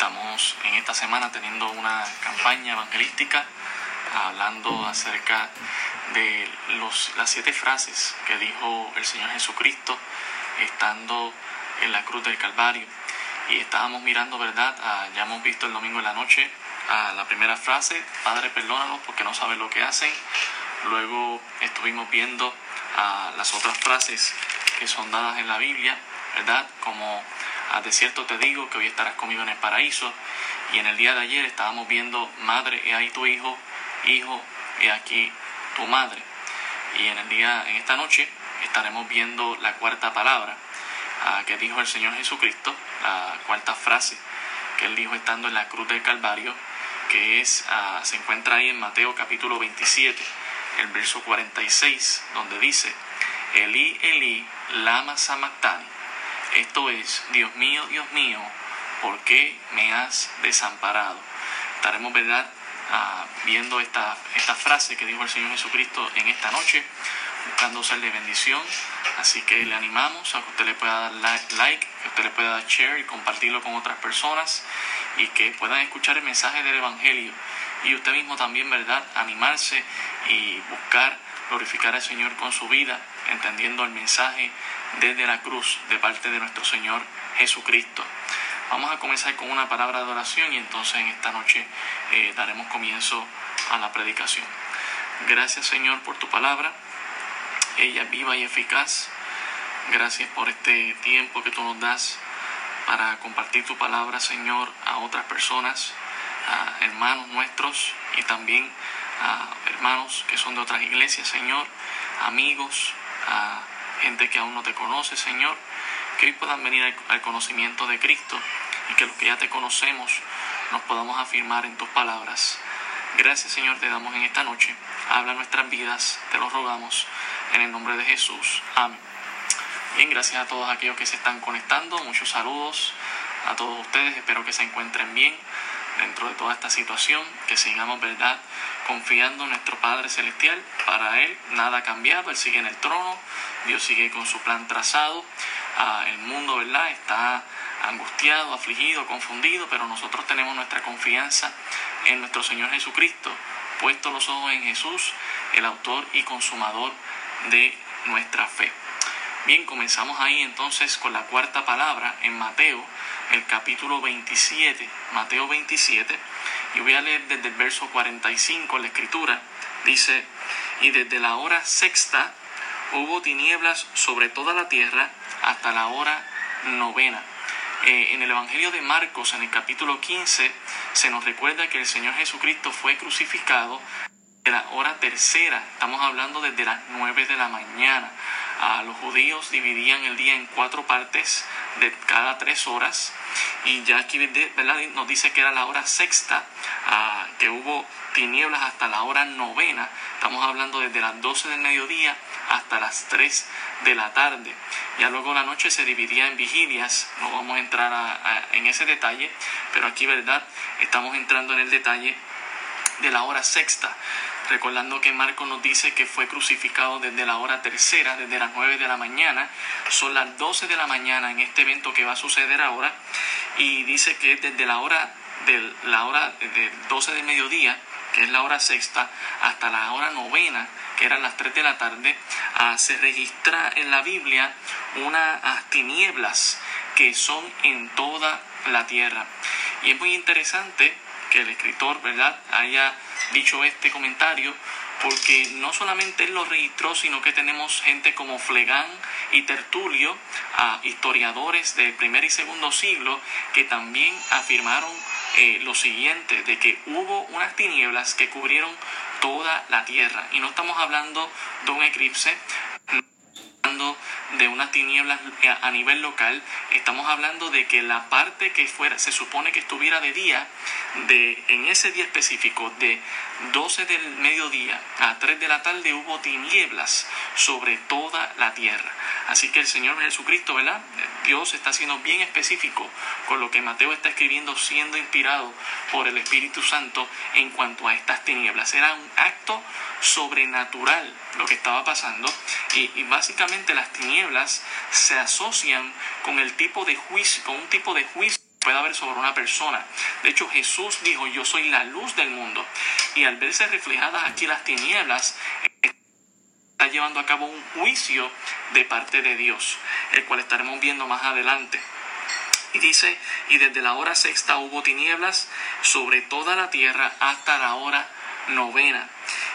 Estamos en esta semana teniendo una campaña evangelística hablando acerca de los, las siete frases que dijo el Señor Jesucristo estando en la cruz del Calvario. Y estábamos mirando, ¿verdad? Ah, ya hemos visto el domingo en la noche a la primera frase, Padre, perdónalos porque no saben lo que hacen. Luego estuvimos viendo a las otras frases que son dadas en la Biblia, ¿verdad? Como a de cierto te digo que hoy estarás conmigo en el paraíso. Y en el día de ayer estábamos viendo, madre, he ahí tu hijo, hijo, he aquí tu madre. Y en el día, en esta noche, estaremos viendo la cuarta palabra ah, que dijo el Señor Jesucristo, la cuarta frase que él dijo estando en la cruz del Calvario, que es, ah, se encuentra ahí en Mateo capítulo 27, el verso 46, donde dice, Eli, Eli, lama sabactani. Esto es, Dios mío, Dios mío, ¿por qué me has desamparado? Estaremos, ¿verdad?, ah, viendo esta, esta frase que dijo el Señor Jesucristo en esta noche, buscando de bendición. Así que le animamos a que usted le pueda dar like, que usted le pueda dar share y compartirlo con otras personas y que puedan escuchar el mensaje del Evangelio y usted mismo también, ¿verdad?, animarse y buscar glorificar al Señor con su vida, entendiendo el mensaje desde la cruz de parte de nuestro Señor Jesucristo. Vamos a comenzar con una palabra de oración y entonces en esta noche eh, daremos comienzo a la predicación. Gracias Señor por tu palabra, ella es viva y eficaz. Gracias por este tiempo que tú nos das para compartir tu palabra, Señor, a otras personas, a hermanos nuestros y también a hermanos que son de otras iglesias, Señor, amigos, a gente que aún no te conoce, Señor, que hoy puedan venir al, conocimiento de Cristo y que los que ya te conocemos nos podamos afirmar en tus palabras. Gracias, Señor, te damos en esta noche. Habla nuestras vidas, te lo rogamos, en el nombre de Jesús. Amén. Bien, gracias a todos aquellos que se están conectando. Muchos saludos a todos ustedes. Espero que se encuentren bien dentro de toda esta situación, que sigamos, ¿verdad?, confiando en nuestro Padre Celestial. Para Él nada ha cambiado, Él sigue en el trono, Dios sigue con su plan trazado. Ah, el mundo, ¿verdad?, está angustiado, afligido, confundido, pero nosotros tenemos nuestra confianza en nuestro Señor Jesucristo, puesto los ojos en Jesús, el autor y consumador de nuestra fe. Bien, comenzamos ahí entonces con la cuarta palabra en Mateo, el capítulo 27, Mateo 27, y voy a leer desde el verso 45 la escritura. Dice, y desde la hora sexta hubo tinieblas sobre toda la tierra hasta la hora novena. Eh, en el Evangelio de Marcos, en el capítulo 15, se nos recuerda que el Señor Jesucristo fue crucificado de la hora tercera, estamos hablando desde las nueve de la mañana. A los judíos dividían el día en cuatro partes de cada tres horas y ya aquí ¿verdad? nos dice que era la hora sexta, ah, que hubo tinieblas hasta la hora novena, estamos hablando desde las 12 del mediodía hasta las 3 de la tarde. Ya luego la noche se dividía en vigilias, no vamos a entrar en ese detalle, pero aquí, ¿verdad? Estamos entrando en el detalle de la hora sexta recordando que Marco nos dice que fue crucificado desde la hora tercera, desde las 9 de la mañana, son las 12 de la mañana en este evento que va a suceder ahora, y dice que desde la hora de la hora de 12 del mediodía, que es la hora sexta, hasta la hora novena, que eran las 3 de la tarde, ah, se registra en la Biblia unas tinieblas que son en toda la tierra. Y es muy interesante que el escritor, ¿verdad?, haya dicho este comentario, porque no solamente él lo registró, sino que tenemos gente como Flegán y Tertulio, historiadores del primer y segundo siglo, que también afirmaron eh, lo siguiente, de que hubo unas tinieblas que cubrieron toda la tierra. Y no estamos hablando de un eclipse, de unas tinieblas a nivel local, estamos hablando de que la parte que fuera, se supone que estuviera de día, de, en ese día específico, de 12 del mediodía a 3 de la tarde, hubo tinieblas sobre toda la tierra. Así que el Señor Jesucristo, ¿verdad? Dios está siendo bien específico con lo que Mateo está escribiendo, siendo inspirado por el Espíritu Santo en cuanto a estas tinieblas. Era un acto sobrenatural lo que estaba pasando y, básicamente las tinieblas se asocian con el tipo de juicio, con un tipo de juicio puede haber sobre una persona. De hecho, Jesús dijo, yo soy la luz del mundo. Y al verse reflejadas aquí las tinieblas, está llevando a cabo un juicio de parte de Dios, el cual estaremos viendo más adelante. Y dice, y desde la hora sexta hubo tinieblas sobre toda la tierra hasta la hora novena.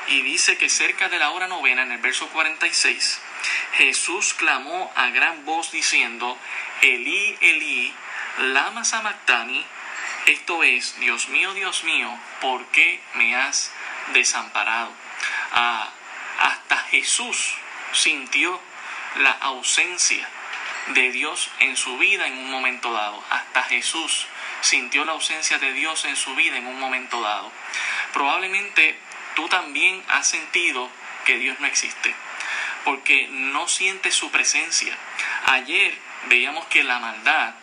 Y dice que cerca de la hora novena, en el verso 46, Jesús clamó a gran voz diciendo, Elí, Elí, lama sabactani, esto es, Dios mío, Dios mío, ¿por qué me has desamparado? Ah, hasta Jesús sintió la ausencia de Dios en su vida en un momento dado. Hasta Jesús sintió la ausencia de Dios en su vida en un momento dado. Probablemente tú también has sentido que Dios no existe, porque no sientes su presencia. Ayer veíamos que la maldad,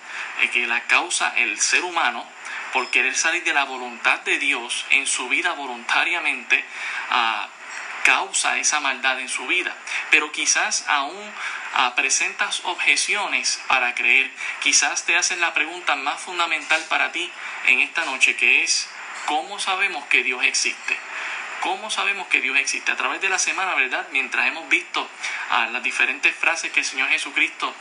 eh, que la causa el ser humano, por querer salir de la voluntad de Dios en su vida voluntariamente, ah, causa esa maldad en su vida. Pero quizás aún ah, presentas objeciones para creer. Quizás te hacen la pregunta más fundamental para ti en esta noche, que es, ¿cómo sabemos que Dios existe? ¿Cómo sabemos que Dios existe? A través de la semana, ¿verdad? Mientras hemos visto las diferentes frases que el Señor Jesucristo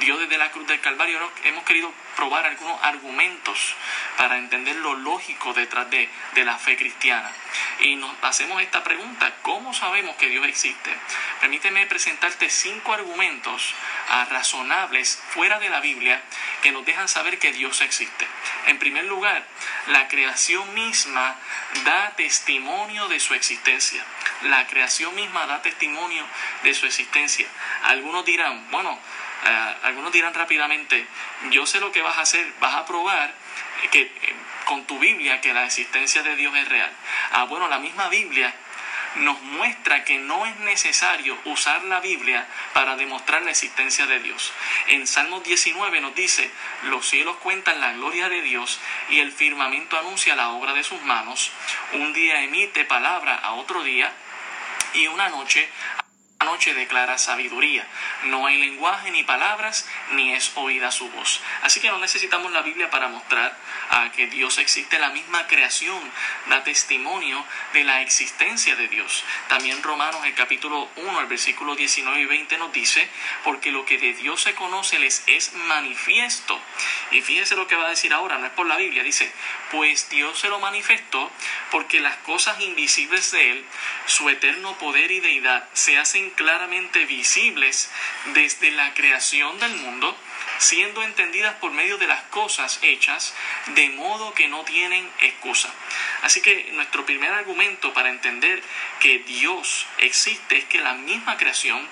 dio desde la cruz del Calvario, hemos querido probar algunos argumentos para entender lo lógico detrás de, la fe cristiana. Y nos hacemos esta pregunta, ¿cómo sabemos que Dios existe? Permíteme presentarte cinco argumentos razonables fuera de la Biblia que nos dejan saber que Dios existe. En primer lugar, la creación misma da testimonio de su existencia. La creación misma da testimonio de su existencia. Algunos dirán, bueno, ah, algunos dirán rápidamente, yo sé lo que vas a hacer, vas a probar que eh, con tu Biblia que la existencia de Dios es real. Ah, bueno, la misma Biblia nos muestra que no es necesario usar la Biblia para demostrar la existencia de Dios. En Salmos 19 nos dice, los cielos cuentan la gloria de Dios y el firmamento anuncia la obra de sus manos. Un día emite palabra a otro día y una noche noche declara sabiduría. No hay lenguaje ni palabras, ni es oída su voz. Así que no necesitamos la Biblia para mostrar a que Dios existe. La misma creación da testimonio de la existencia de Dios. También Romanos, el capítulo 1, el versículo 19 y 20 nos dice, porque lo que de Dios se conoce les es manifiesto. Y fíjense lo que va a decir ahora, no es por la Biblia, dice, pues Dios se lo manifestó porque las cosas invisibles de Él, su eterno poder y deidad, se hacen claramente visibles desde la creación del mundo, siendo entendidas por medio de las cosas hechas, de modo que no tienen excusa. Así que nuestro primer argumento para entender que Dios existe es que la misma creación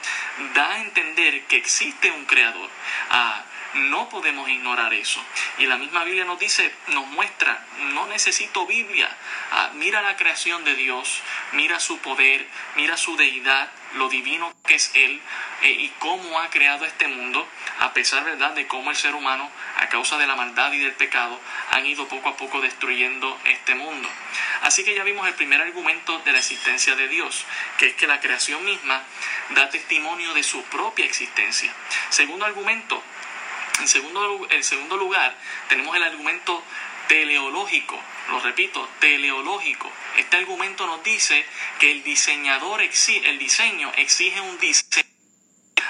da a entender que existe un creador. Ah, no podemos ignorar eso. Y la misma Biblia nos dice, nos muestra, no necesito Biblia. Ah, mira la creación de Dios, mira su poder, mira su deidad, lo divino que es Él eh, y cómo ha creado este mundo, a pesar ¿verdad? de cómo el ser humano, a causa de la maldad y del pecado, han ido poco a poco destruyendo este mundo. Así que ya vimos el primer argumento de la existencia de Dios, que es que la creación misma da testimonio de su propia existencia. Segundo argumento, en segundo, segundo lugar, tenemos el argumento teleológico. Lo repito, teleológico. Este argumento nos dice que el diseñador exige, el diseño exige un diseño.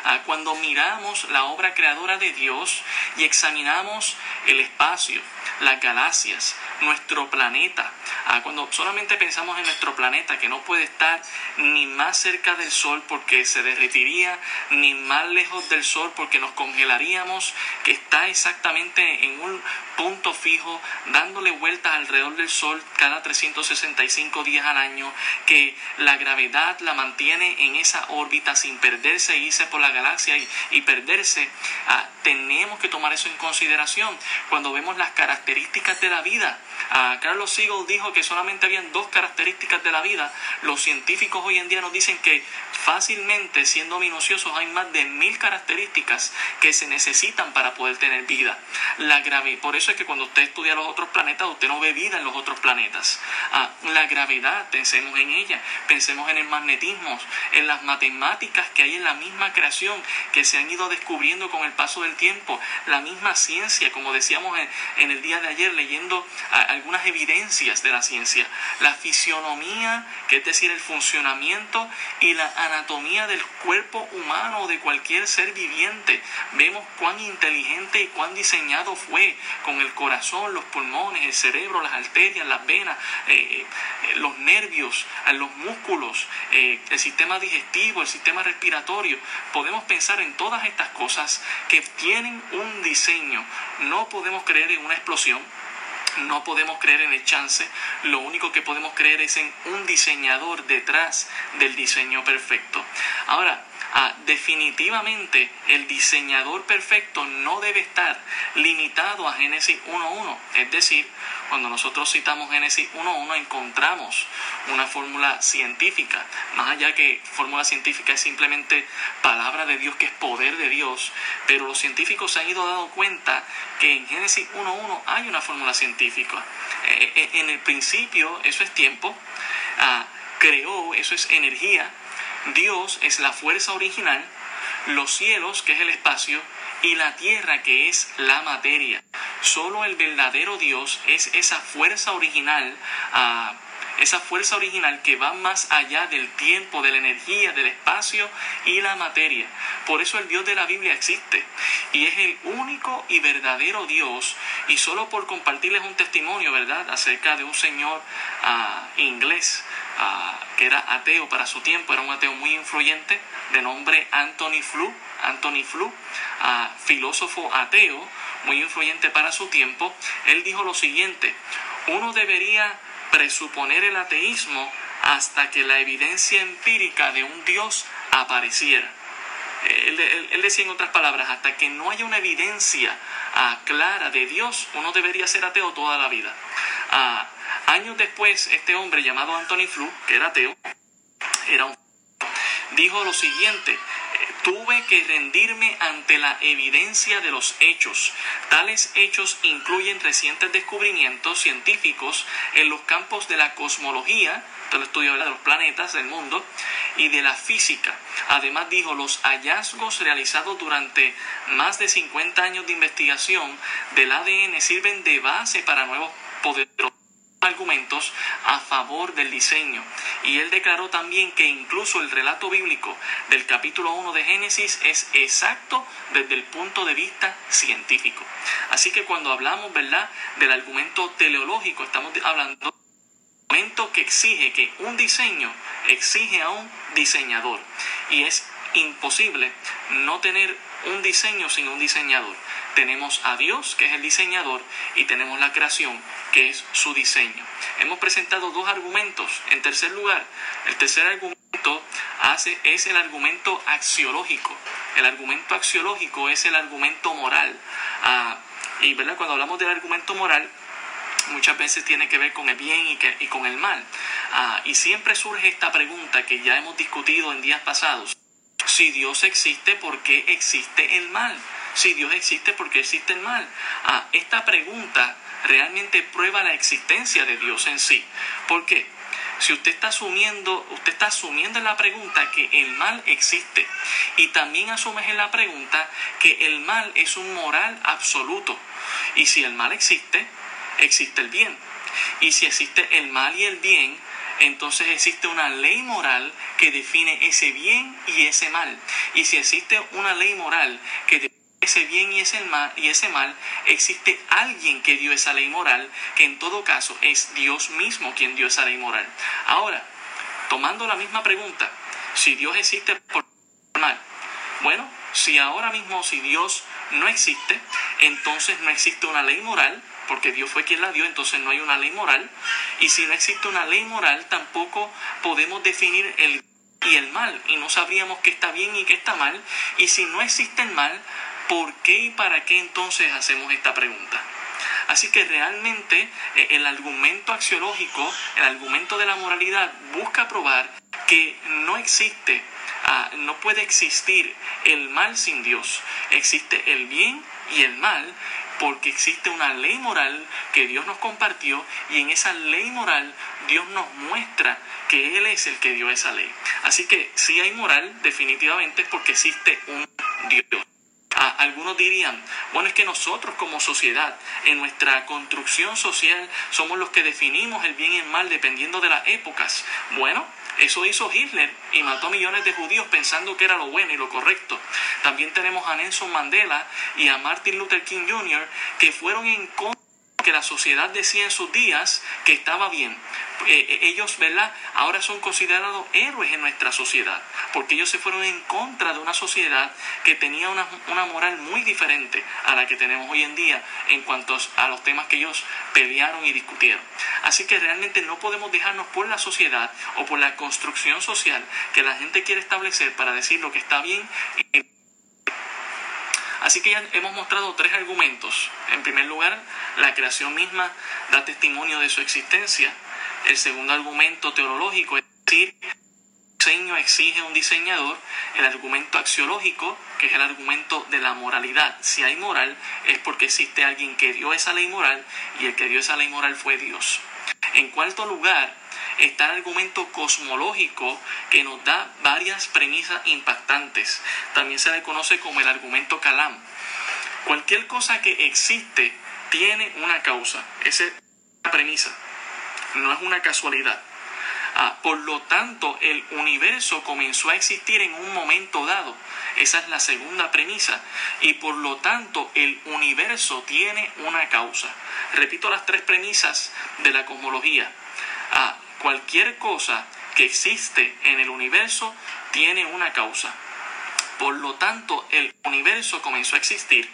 Ah, cuando miramos la obra creadora de Dios y examinamos el espacio, las galaxias, nuestro planeta. Ah, cuando solamente pensamos en nuestro planeta, que no puede estar ni más cerca del Sol porque se derretiría, ni más lejos del Sol porque nos congelaríamos, que está exactamente en un punto fijo, dándole vueltas alrededor del Sol cada 365 días al año, que la gravedad la mantiene en esa órbita sin perderse e irse por la galaxia y, perderse. Tenemos que tomar eso en consideración cuando vemos las características de la vida. Ah, Carlos Siegel dijo que solamente habían dos características de la vida. Los científicos hoy en día nos dicen que fácilmente, siendo minuciosos, hay más de mil características que se necesitan para poder tener vida. La gravedad, por eso es que cuando usted estudia los otros planetas, usted no ve vida en los otros planetas. Ah, la gravedad, pensemos en ella, pensemos en el magnetismo, en las matemáticas que hay en la misma creación que se han ido descubriendo con el paso del tiempo la misma ciencia, como decíamos en, el día de ayer, leyendo algunas evidencias de la ciencia, la fisionomía, que es decir, el funcionamiento y la anatomía del cuerpo humano de cualquier ser viviente. Vemos cuán inteligente y cuán diseñado fue con el corazón, los pulmones, el cerebro, las arterias, las venas, eh, eh, los nervios, los músculos, eh, el sistema digestivo, el sistema respiratorio. Podemos pensar en todas estas cosas que tienen un diseño. No podemos creer en una explosión, no podemos creer en el chance, lo único que podemos creer es en un diseñador detrás del diseño perfecto. Ahora, Ah, definitivamente el diseñador perfecto no debe estar limitado a Génesis 1.1. Es decir, cuando nosotros citamos Génesis 1.1 encontramos una fórmula científica, más allá que fórmula científica es simplemente palabra de Dios que es poder de Dios, pero los científicos se han ido dando cuenta que en Génesis 1.1 hay una fórmula científica. Eh, eh, en el principio eso es tiempo, ah, creó, eso es energía, Dios es la fuerza original, los cielos, que es el espacio, y la tierra, que es la materia. Solo el verdadero Dios es esa fuerza original, ah, esa fuerza original que va más allá del tiempo, de la energía, del espacio y la materia. Por eso el Dios de la Biblia existe y es el único y verdadero Dios. Y solo por compartirles un testimonio, ¿verdad?, acerca de un señor ah, inglés que era ateo para su tiempo, era un ateo muy influyente, de nombre Anthony Flew, Anthony Flew, filósofo ateo, muy influyente para su tiempo, él dijo lo siguiente, uno debería presuponer el ateísmo hasta que la evidencia empírica de un Dios apareciera. Él, decía en otras palabras, hasta que no haya una evidencia ah, clara de Dios, uno debería ser ateo toda la vida. Ah, Años después, este hombre llamado Anthony Flew, que era ateo, era un... dijo lo siguiente, tuve que rendirme ante la evidencia de los hechos. Tales hechos incluyen recientes descubrimientos científicos en los campos de la cosmología, el estudio de los planetas del mundo, y de la física. Además dijo, los hallazgos realizados durante más de 50 años de investigación del ADN sirven de base para nuevos poderosos argumentos a favor del diseño. Y él declaró también que incluso el relato bíblico del capítulo 1 de Génesis es exacto desde el punto de vista científico. Así que cuando hablamos, ¿verdad?, del argumento teleológico, estamos hablando argumento que exige que un diseño exige a un diseñador. Y es imposible no tener un diseño sin un diseñador. Tenemos a Dios, que es el diseñador, y tenemos la creación, que es su diseño. Hemos presentado dos argumentos. En tercer lugar, el tercer argumento hace, es el argumento axiológico. El argumento axiológico es el argumento moral. Ah, y ¿verdad? cuando hablamos del argumento moral, muchas veces tiene que ver con el bien y, y con el mal. Ah, y siempre surge esta pregunta que ya hemos discutido en días pasados. Si Dios existe, ¿por qué existe el mal? Si Dios existe, ¿por qué existe el mal? Ah, esta pregunta realmente prueba la existencia de Dios en sí. ¿Por qué? Si usted está asumiendo, usted está asumiendo en la pregunta que el mal existe y también asumes en la pregunta que el mal es un moral absoluto. Y si el mal existe, existe el bien. Y si existe el mal y el bien, entonces existe una ley moral que define ese bien y ese mal. Y si existe una ley moral que define ese bien y ese, mal, y ese mal, existe alguien que dio esa ley moral, que en todo caso es Dios mismo quien dio esa ley moral. Ahora, tomando la misma pregunta, si Dios existe por mal, bueno, si ahora mismo si Dios no existe, entonces no existe una ley moral porque Dios fue quien la dio, entonces no hay una ley moral. Y si no existe una ley moral, tampoco podemos definir el y el mal, y no sabríamos qué está bien y qué está mal. Y si no existe el mal, ¿por qué y para qué entonces hacemos esta pregunta? Así que realmente eh, el argumento axiológico, el argumento de la moralidad, busca probar que no existe, ah, no puede existir el mal sin Dios. Existe el bien y el mal porque existe una ley moral que Dios nos compartió y en esa ley moral Dios nos muestra que Él es el que dio esa ley. Así que si hay moral, definitivamente es porque existe un Dios. Algunos dirían, bueno, es que nosotros como sociedad, en nuestra construcción social, somos los que definimos el bien y el mal dependiendo de las épocas. Bueno, eso hizo Hitler y mató millones de judíos pensando que era lo bueno y lo correcto. También tenemos a Nelson Mandela y a Martin Luther King Jr. que fueron en contra que la sociedad decía en sus días que estaba bien. Eh, eh, ellos, ¿verdad? Ahora son considerados héroes en nuestra sociedad, porque ellos se fueron en contra de una sociedad que tenía una, una moral muy diferente a la que tenemos hoy en día en cuanto a los temas que ellos pelearon y discutieron. Así que realmente no podemos dejarnos por la sociedad o por la construcción social que la gente quiere establecer para decir lo que está bien y Así que ya hemos mostrado tres argumentos. En primer lugar, la creación misma da testimonio de su existencia. El segundo argumento teológico es decir, el diseño exige un diseñador. El argumento axiológico, que es el argumento de la moralidad. Si hay moral, es porque existe alguien que dio esa ley moral y el que dio esa ley moral fue Dios. En cuarto lugar, está el argumento cosmológico que nos da varias premisas impactantes. También se le conoce como el argumento Calam. Cualquier cosa que existe tiene una causa. Esa es la premisa. No es una casualidad. Ah, por lo tanto, el universo comenzó a existir en un momento dado. Esa es la segunda premisa. Y por lo tanto, el universo tiene una causa. Repito las tres premisas de la cosmología. Ah, cualquier cosa que existe en el universo tiene una causa. Por lo tanto, el universo comenzó a existir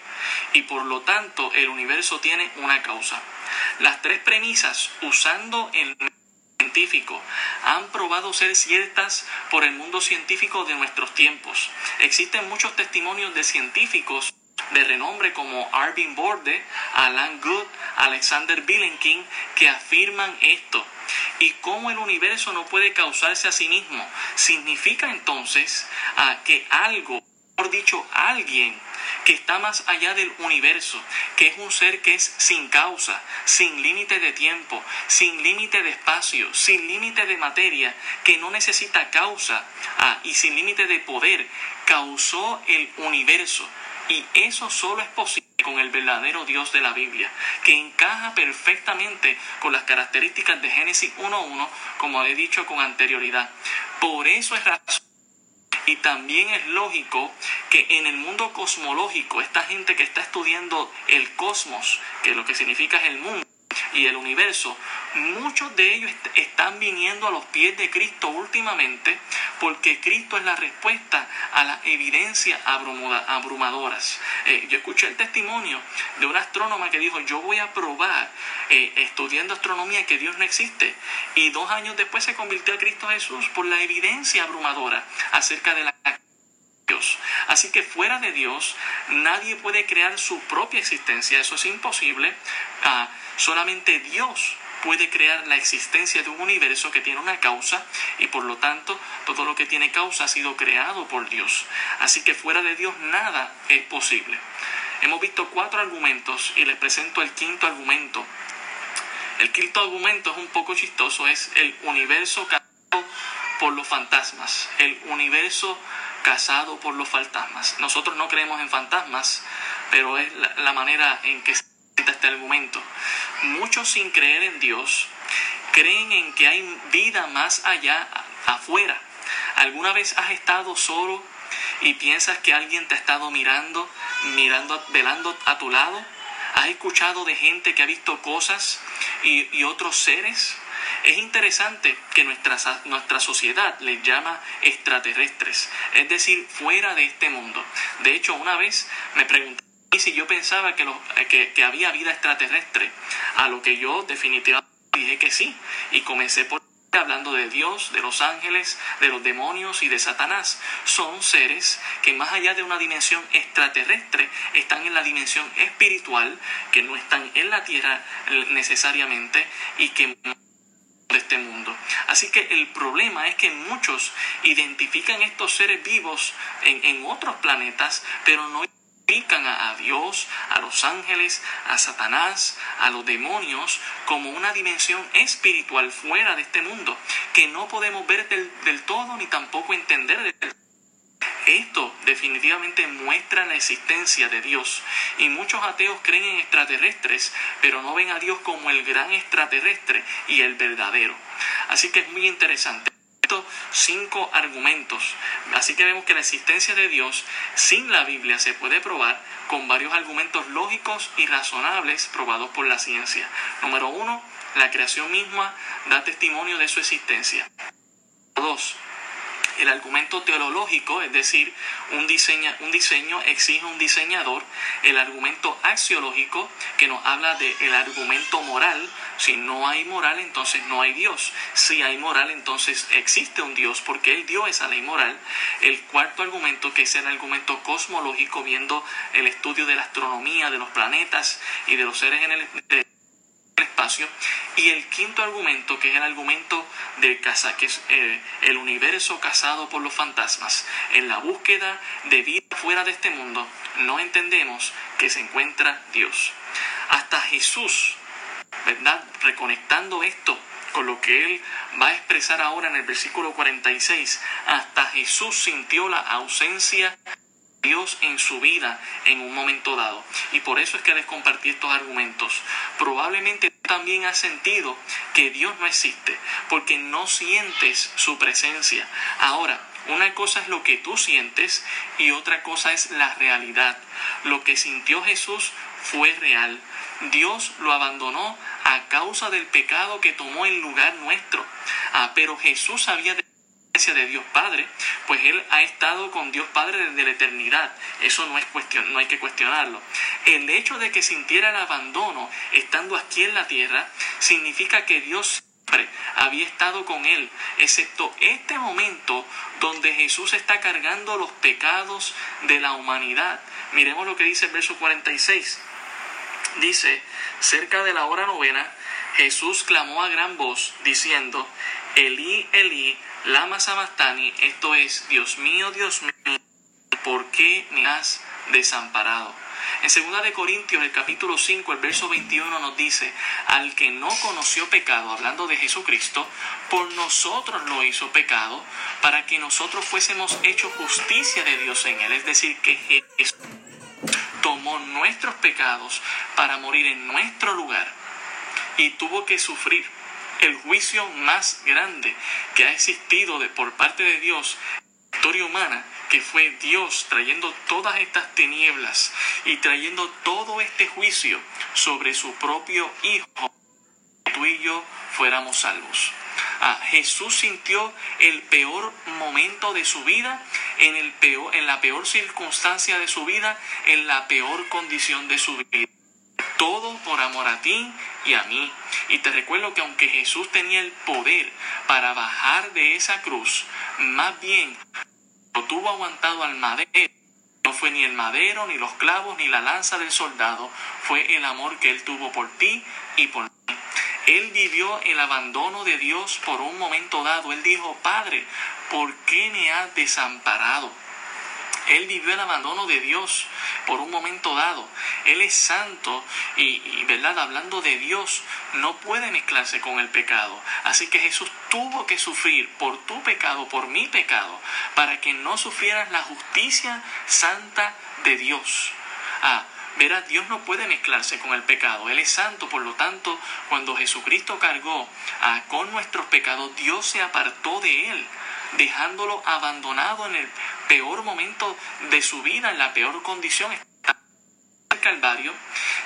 y por lo tanto el universo tiene una causa. Las tres premisas usando el científico han probado ser ciertas por el mundo científico de nuestros tiempos. Existen muchos testimonios de científicos de renombre como Arvin Borde, Alan Good, Alexander Billenkin que afirman esto y cómo el universo no puede causarse a sí mismo. Significa entonces ah, que algo, por dicho, alguien que está más allá del universo, que es un ser que es sin causa, sin límite de tiempo, sin límite de espacio, sin límite de materia, que no necesita causa ah, y sin límite de poder, causó el universo. Y eso solo es posible con el verdadero Dios de la Biblia, que encaja perfectamente con las características de Génesis 1.1, como he dicho con anterioridad. Por eso es razón. Y también es lógico que en el mundo cosmológico, esta gente que está estudiando el cosmos, que lo que significa es el mundo, y el universo, muchos de ellos están viniendo a los pies de Cristo últimamente porque Cristo es la respuesta a las evidencias abrumadoras. Eh, yo escuché el testimonio de una astrónoma que dijo, yo voy a probar eh, estudiando astronomía que Dios no existe. Y dos años después se convirtió a Cristo Jesús por la evidencia abrumadora acerca de la Dios. Así que fuera de Dios nadie puede crear su propia existencia, eso es imposible. Ah, solamente Dios puede crear la existencia de un universo que tiene una causa y por lo tanto todo lo que tiene causa ha sido creado por Dios. Así que fuera de Dios nada es posible. Hemos visto cuatro argumentos y les presento el quinto argumento. El quinto argumento es un poco chistoso, es el universo casado por los fantasmas, el universo casado por los fantasmas. Nosotros no creemos en fantasmas, pero es la, manera en que se este argumento. Muchos sin creer en Dios creen en que hay vida más allá, afuera. ¿Alguna vez has estado solo y piensas que alguien te ha estado mirando, mirando, velando a tu lado? ¿Has escuchado de gente que ha visto cosas y, y otros seres? Es interesante que nuestra, nuestra sociedad les llama extraterrestres, es decir, fuera de este mundo. De hecho, una vez me pregunté y si yo pensaba que, que, había vida extraterrestre, a lo que yo definitivamente dije que sí. Y comencé por hablando de Dios, de los ángeles, de los demonios y de Satanás. Son seres que más allá de una dimensión extraterrestre están en la dimensión espiritual, que no están en la tierra necesariamente y que este mundo. Así que el problema es que muchos identifican estos seres vivos en, en otros planetas, pero no a Dios, a los ángeles, a Satanás, a los demonios, como una dimensión espiritual fuera de este mundo, que no podemos ver del, todo ni tampoco entender. Esto definitivamente muestra la existencia de Dios y muchos ateos creen en extraterrestres, pero no ven a Dios como el gran extraterrestre y el verdadero. Así que es muy interesante cinco argumentos. Así que vemos que la existencia de Dios sin la Biblia se puede probar con varios argumentos lógicos y razonables probados por la ciencia. Número uno, la creación misma da testimonio de su existencia. Dos, el argumento teológico, es decir, un, un diseño exige un diseñador, el argumento axiológico, que nos habla del argumento moral, si no hay moral, entonces no hay Dios. Si hay moral, entonces existe un Dios, porque Él dio esa ley moral. El cuarto argumento, que es el argumento cosmológico, viendo el estudio de la astronomía, de los planetas y de los seres en el Y el quinto argumento, que es el argumento del casa, que es eh, el universo casado por los fantasmas. En la búsqueda de vida fuera de este mundo, no entendemos que se encuentra Dios. Hasta Jesús, ¿verdad? Reconectando esto con lo que él va a expresar ahora en el versículo 46, hasta Jesús sintió la ausencia Dios en su vida en un momento dado. Y por eso es que les compartí estos argumentos. Probablemente también has sentido que Dios no existe, porque no sientes su presencia. Ahora, una cosa es lo que tú sientes y otra cosa es la realidad. Lo que sintió Jesús fue real. Dios lo abandonó a causa del pecado que tomó en lugar nuestro. Ah, pero Jesús había de Dios Padre, pues Él ha estado con Dios Padre desde la eternidad. Eso no, es cuestión, no hay que cuestionarlo. El hecho de que sintiera el abandono estando aquí en la tierra significa que Dios siempre había estado con Él, excepto este momento donde Jesús está cargando los pecados de la humanidad. Miremos lo que dice el verso 46. Dice, cerca de la hora novena, Jesús clamó a gran voz, diciendo, Elí, Elí, Lama Sabastani, esto es, Dios mío, Dios mío, ¿por qué me has desamparado? En 2 de Corintios, el capítulo 5, el verso 21 nos dice, al que no conoció pecado, hablando de Jesucristo, por nosotros lo hizo pecado, para que nosotros fuésemos hechos justicia de Dios en él. Es decir, que Jesús tomó nuestros pecados para morir en nuestro lugar y tuvo que sufrir el juicio más grande que ha existido de, por parte de Dios historia humana, que fue Dios trayendo todas estas tinieblas y trayendo todo este juicio sobre su propio Hijo, tú y yo fuéramos salvos. Ah, Jesús sintió el peor momento de su vida, en, el peor, en la peor circunstancia de su vida, en la peor condición de su vida. Todo por amor a ti y a mí. Y te recuerdo que aunque Jesús tenía el poder para bajar de esa cruz, más bien lo tuvo aguantado al madero. No fue ni el madero, ni los clavos, ni la lanza del soldado, fue el amor que él tuvo por ti y por mí. Él vivió el abandono de Dios por un momento dado. Él dijo, Padre, ¿por qué me has desamparado? Él vivió el abandono de Dios por un momento dado. Él es santo y, ¿verdad? Hablando de Dios, no puede mezclarse con el pecado. Así que Jesús tuvo que sufrir por tu pecado, por mi pecado, para que no sufrieras la justicia santa de Dios. Ah, Verá, Dios no puede mezclarse con el pecado. Él es santo, por lo tanto, cuando Jesucristo cargó ah, con nuestros pecados, Dios se apartó de él, dejándolo abandonado en el peor momento de su vida, en la peor condición. El Calvario,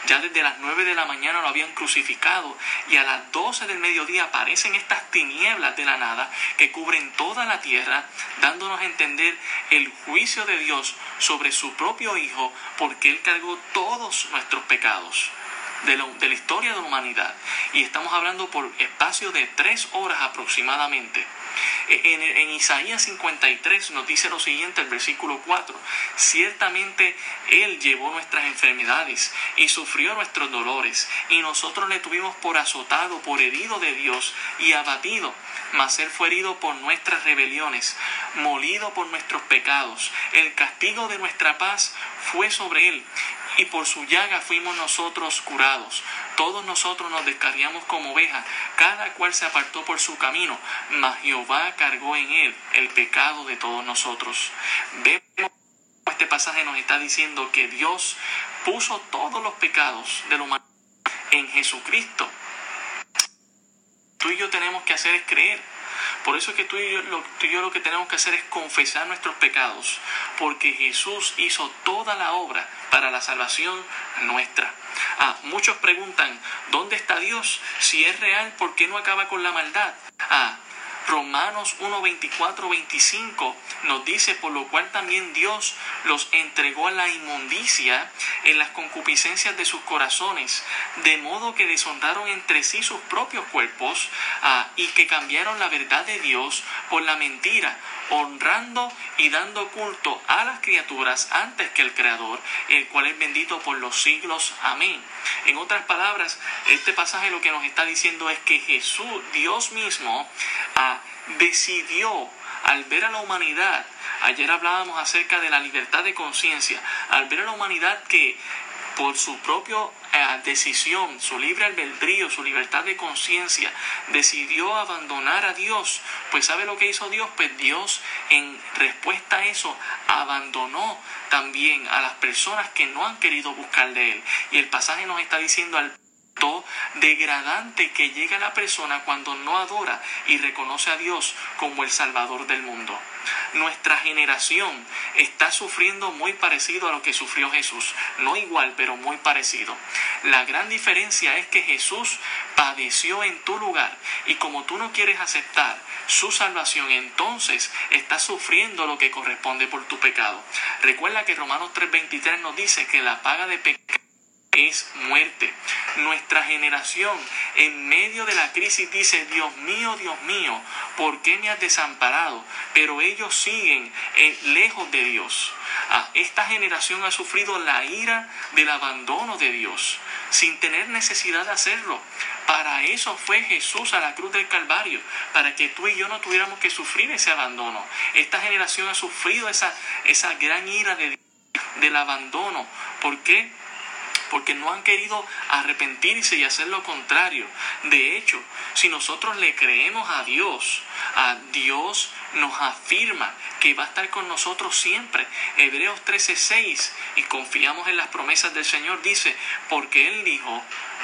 ya desde las nueve de la mañana lo habían crucificado y a las doce del mediodía aparecen estas tinieblas de la nada que cubren toda la tierra, dándonos a entender el juicio de Dios sobre su propio Hijo, porque Él cargó todos nuestros pecados. De la, de la, historia de la humanidad. Y estamos hablando por espacio de tres horas aproximadamente. En, Isaías 53 nos dice lo siguiente, el versículo 4, ciertamente Él llevó nuestras enfermedades y sufrió nuestros dolores, y nosotros le tuvimos por azotado, por herido de Dios y abatido, mas Él fue herido por nuestras rebeliones, molido por nuestros pecados, el castigo de nuestra paz fue sobre Él, y por su llaga fuimos nosotros curados. Todos nosotros nos descarriamos como ovejas, cada cual se apartó por su camino, mas Jehová cargó en él el pecado de todos nosotros. Vemos este pasaje nos está diciendo que Dios puso todos los pecados de la humanidad en Jesucristo. Tú y yo tenemos que hacer es creer. Por eso es que tú y, yo, lo, que tenemos que hacer es confesar nuestros pecados, porque Jesús hizo toda la obra para la salvación nuestra. Ah, muchos preguntan, ¿dónde está Dios? Si es real, ¿por qué no acaba con la maldad? Ah, Romanos 1, 24, 25 nos dice, por lo cual también Dios los entregó a la inmundicia en las concupiscencias de sus corazones, de modo que deshonraron entre sí sus propios cuerpos ah, y que cambiaron la verdad de Dios por la mentira, honrando y dando culto a las criaturas antes que el Creador, el cual es bendito por los siglos. Amén. En otras palabras, este pasaje lo que nos está diciendo es que Jesús, Dios mismo, ah, decidió al ver a la humanidad, ayer hablábamos acerca de la libertad de conciencia, al ver a la humanidad que por su propia eh, decisión, su libre albedrío, su libertad de conciencia, decidió abandonar a Dios, pues ¿sabe lo que hizo Dios? Pues Dios en respuesta a eso abandonó también a las personas que no han querido buscar de Él. Y el pasaje nos está diciendo al degradante que llega la persona cuando no adora y reconoce a Dios como el Salvador del mundo. Nuestra generación está sufriendo muy parecido a lo que sufrió Jesús, no igual, pero muy parecido. La gran diferencia es que Jesús padeció en tu lugar y como tú no quieres aceptar su salvación, entonces estás sufriendo lo que corresponde por tu pecado. Recuerda que Romanos 3:23 nos dice que la paga de pecado es muerte. Nuestra generación en medio de la crisis dice, Dios mío, Dios mío, ¿por qué me has desamparado? Pero ellos siguen eh, lejos de Dios. Ah, esta generación ha sufrido la ira del abandono de Dios sin tener necesidad de hacerlo. Para eso fue Jesús a la cruz del Calvario, para que tú y yo no tuviéramos que sufrir ese abandono. Esta generación ha sufrido esa, esa gran ira de, del abandono. ¿Por qué? Porque no han querido arrepentirse y hacer lo contrario. De hecho, si nosotros le creemos a Dios, a Dios nos afirma que va a estar con nosotros siempre. Hebreos 13:6 y confiamos en las promesas del Señor dice, porque Él dijo,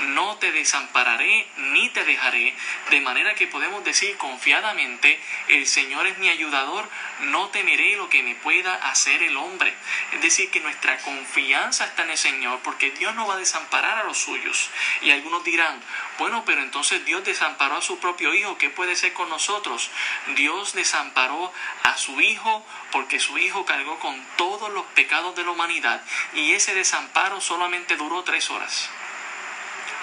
no te desampararé ni te dejaré, de manera que podemos decir confiadamente, el Señor es mi ayudador, no temeré lo que me pueda hacer el hombre. Es decir, que nuestra confianza está en el Señor, porque Dios no va a desamparar a los suyos. Y algunos dirán, bueno, pero entonces Dios desamparó a su propio Hijo, ¿qué puede ser con nosotros? Dios desamparó a su Hijo porque su Hijo cargó con todos los pecados de la humanidad y ese desamparo solamente duró tres horas.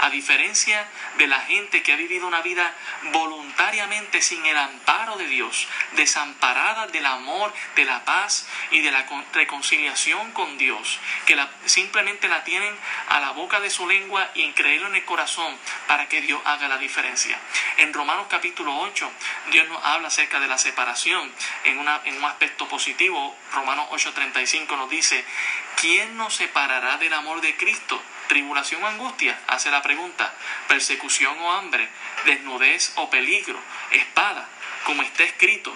A diferencia de la gente que ha vivido una vida voluntariamente sin el amparo de Dios, desamparada del amor, de la paz y de la reconciliación con Dios, que simplemente la tienen a la boca de su lengua y en creerlo en el corazón para que Dios haga la diferencia. En Romanos capítulo 8, Dios nos habla acerca de la separación en, un aspecto positivo. Romanos 8:35 nos dice, ¿quién nos separará del amor de Cristo? Tribulación o angustia, hace la pregunta, persecución o hambre, desnudez o peligro, espada, como está escrito,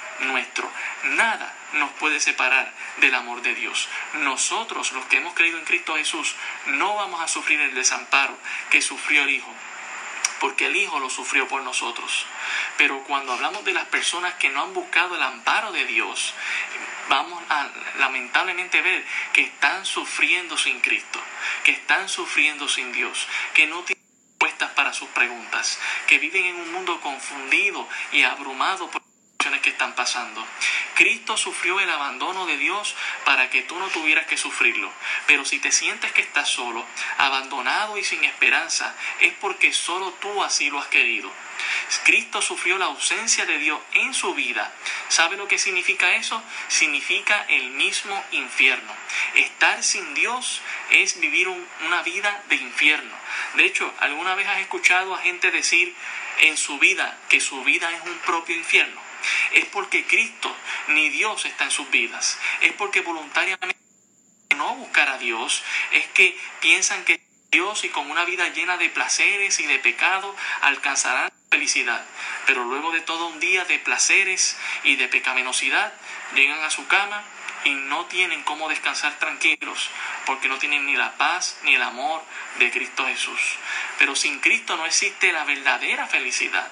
nuestro. Nada nos puede separar del amor de Dios. Nosotros, los que hemos creído en Cristo Jesús, no vamos a sufrir el desamparo que sufrió el Hijo, porque el Hijo lo sufrió por nosotros. Pero cuando hablamos de las personas que no han buscado el amparo de Dios, vamos a lamentablemente ver que están sufriendo sin Cristo, que están sufriendo sin Dios, que no tienen respuestas para sus preguntas, que viven en un mundo confundido y abrumado por que están pasando. Cristo sufrió el abandono de Dios para que tú no tuvieras que sufrirlo. Pero si te sientes que estás solo, abandonado y sin esperanza, es porque solo tú así lo has querido. Cristo sufrió la ausencia de Dios en su vida. ¿Sabe lo que significa eso? Significa el mismo infierno. Estar sin Dios es vivir una vida de infierno. De hecho, ¿alguna vez has escuchado a gente decir en su vida que su vida es un propio infierno? Es porque Cristo ni Dios está en sus vidas. Es porque voluntariamente no buscar a Dios es que piensan que Dios y con una vida llena de placeres y de pecado alcanzarán felicidad. Pero luego de todo un día de placeres y de pecaminosidad, llegan a su cama y no tienen cómo descansar tranquilos, porque no tienen ni la paz ni el amor de Cristo Jesús. Pero sin Cristo no existe la verdadera felicidad.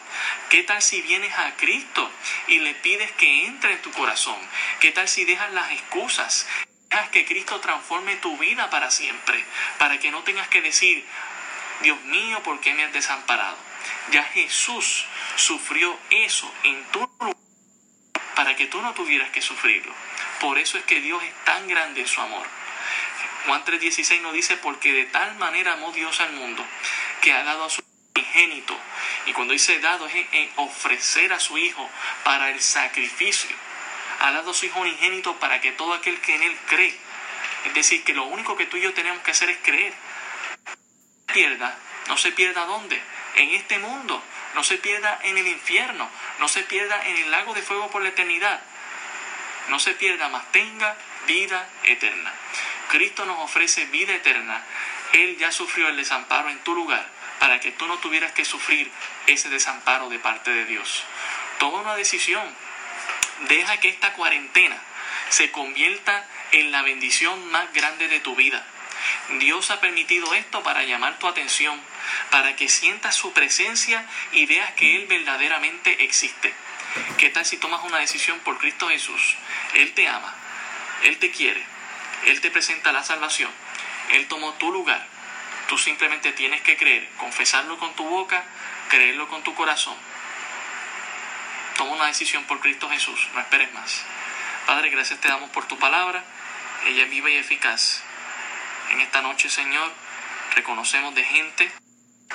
¿Qué tal si vienes a Cristo y le pides que entre en tu corazón? ¿Qué tal si dejas las excusas? Dejas que Cristo transforme tu vida para siempre, para que no tengas que decir, Dios mío, ¿por qué me has desamparado? Ya Jesús sufrió eso en tu lugar para que tú no tuvieras que sufrirlo. Por eso es que Dios es tan grande su amor. Juan 3:16 nos dice, porque de tal manera amó Dios al mundo, que ha dado a su unigénito. Y cuando dice dado es en ofrecer a su Hijo para el sacrificio. Ha dado a su Hijo unigénito para que todo aquel que en Él cree. Es decir, que lo único que tú y yo tenemos que hacer es creer. No se pierda, no se pierda dónde? En este mundo, no se pierda en el infierno, no se pierda en el lago de fuego por la eternidad. No se pierda, más tenga vida eterna. Cristo nos ofrece vida eterna. Él ya sufrió el desamparo en tu lugar para que tú no tuvieras que sufrir ese desamparo de parte de Dios. Toma una decisión. Deja que esta cuarentena se convierta en la bendición más grande de tu vida. Dios ha permitido esto para llamar tu atención, para que sientas su presencia y veas que Él verdaderamente existe. ¿Qué tal si tomas una decisión por Cristo Jesús? Él te ama, Él te quiere, Él te presenta la salvación, Él tomó tu lugar. Tú simplemente tienes que creer, confesarlo con tu boca, creerlo con tu corazón. Toma una decisión por Cristo Jesús, no esperes más. Padre, gracias te damos por tu palabra, ella es viva y eficaz. En esta noche, Señor, reconocemos de gente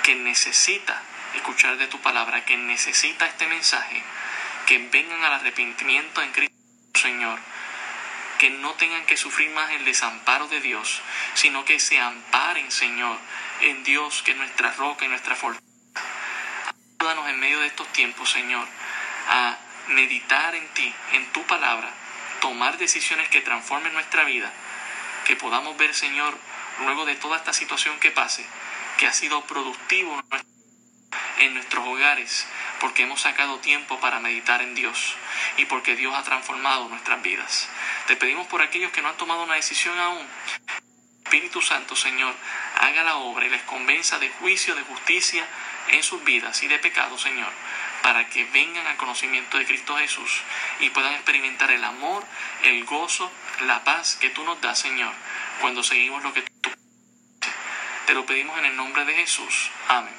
que necesita escuchar de tu palabra, que necesita este mensaje, que vengan al arrepentimiento en Cristo, Señor, que no tengan que sufrir más el desamparo de Dios, sino que se amparen, Señor, en Dios, que es nuestra roca y nuestra fortaleza. Ayúdanos en medio de estos tiempos, Señor, a meditar en ti, en tu palabra, tomar decisiones que transformen nuestra vida, que podamos ver, Señor, luego de toda esta situación que pase, que ha sido productivo en nuestros hogares, porque hemos sacado tiempo para meditar en Dios y porque Dios ha transformado nuestras vidas. Te pedimos por aquellos que no han tomado una decisión aún. Espíritu Santo, Señor, haga la obra y les convenza de juicio, de justicia en sus vidas y de pecado, Señor, para que vengan al conocimiento de Cristo Jesús y puedan experimentar el amor, el gozo, la paz que tú nos das, Señor, cuando seguimos lo que tú te lo pedimos en el nombre de Jesús. Amén.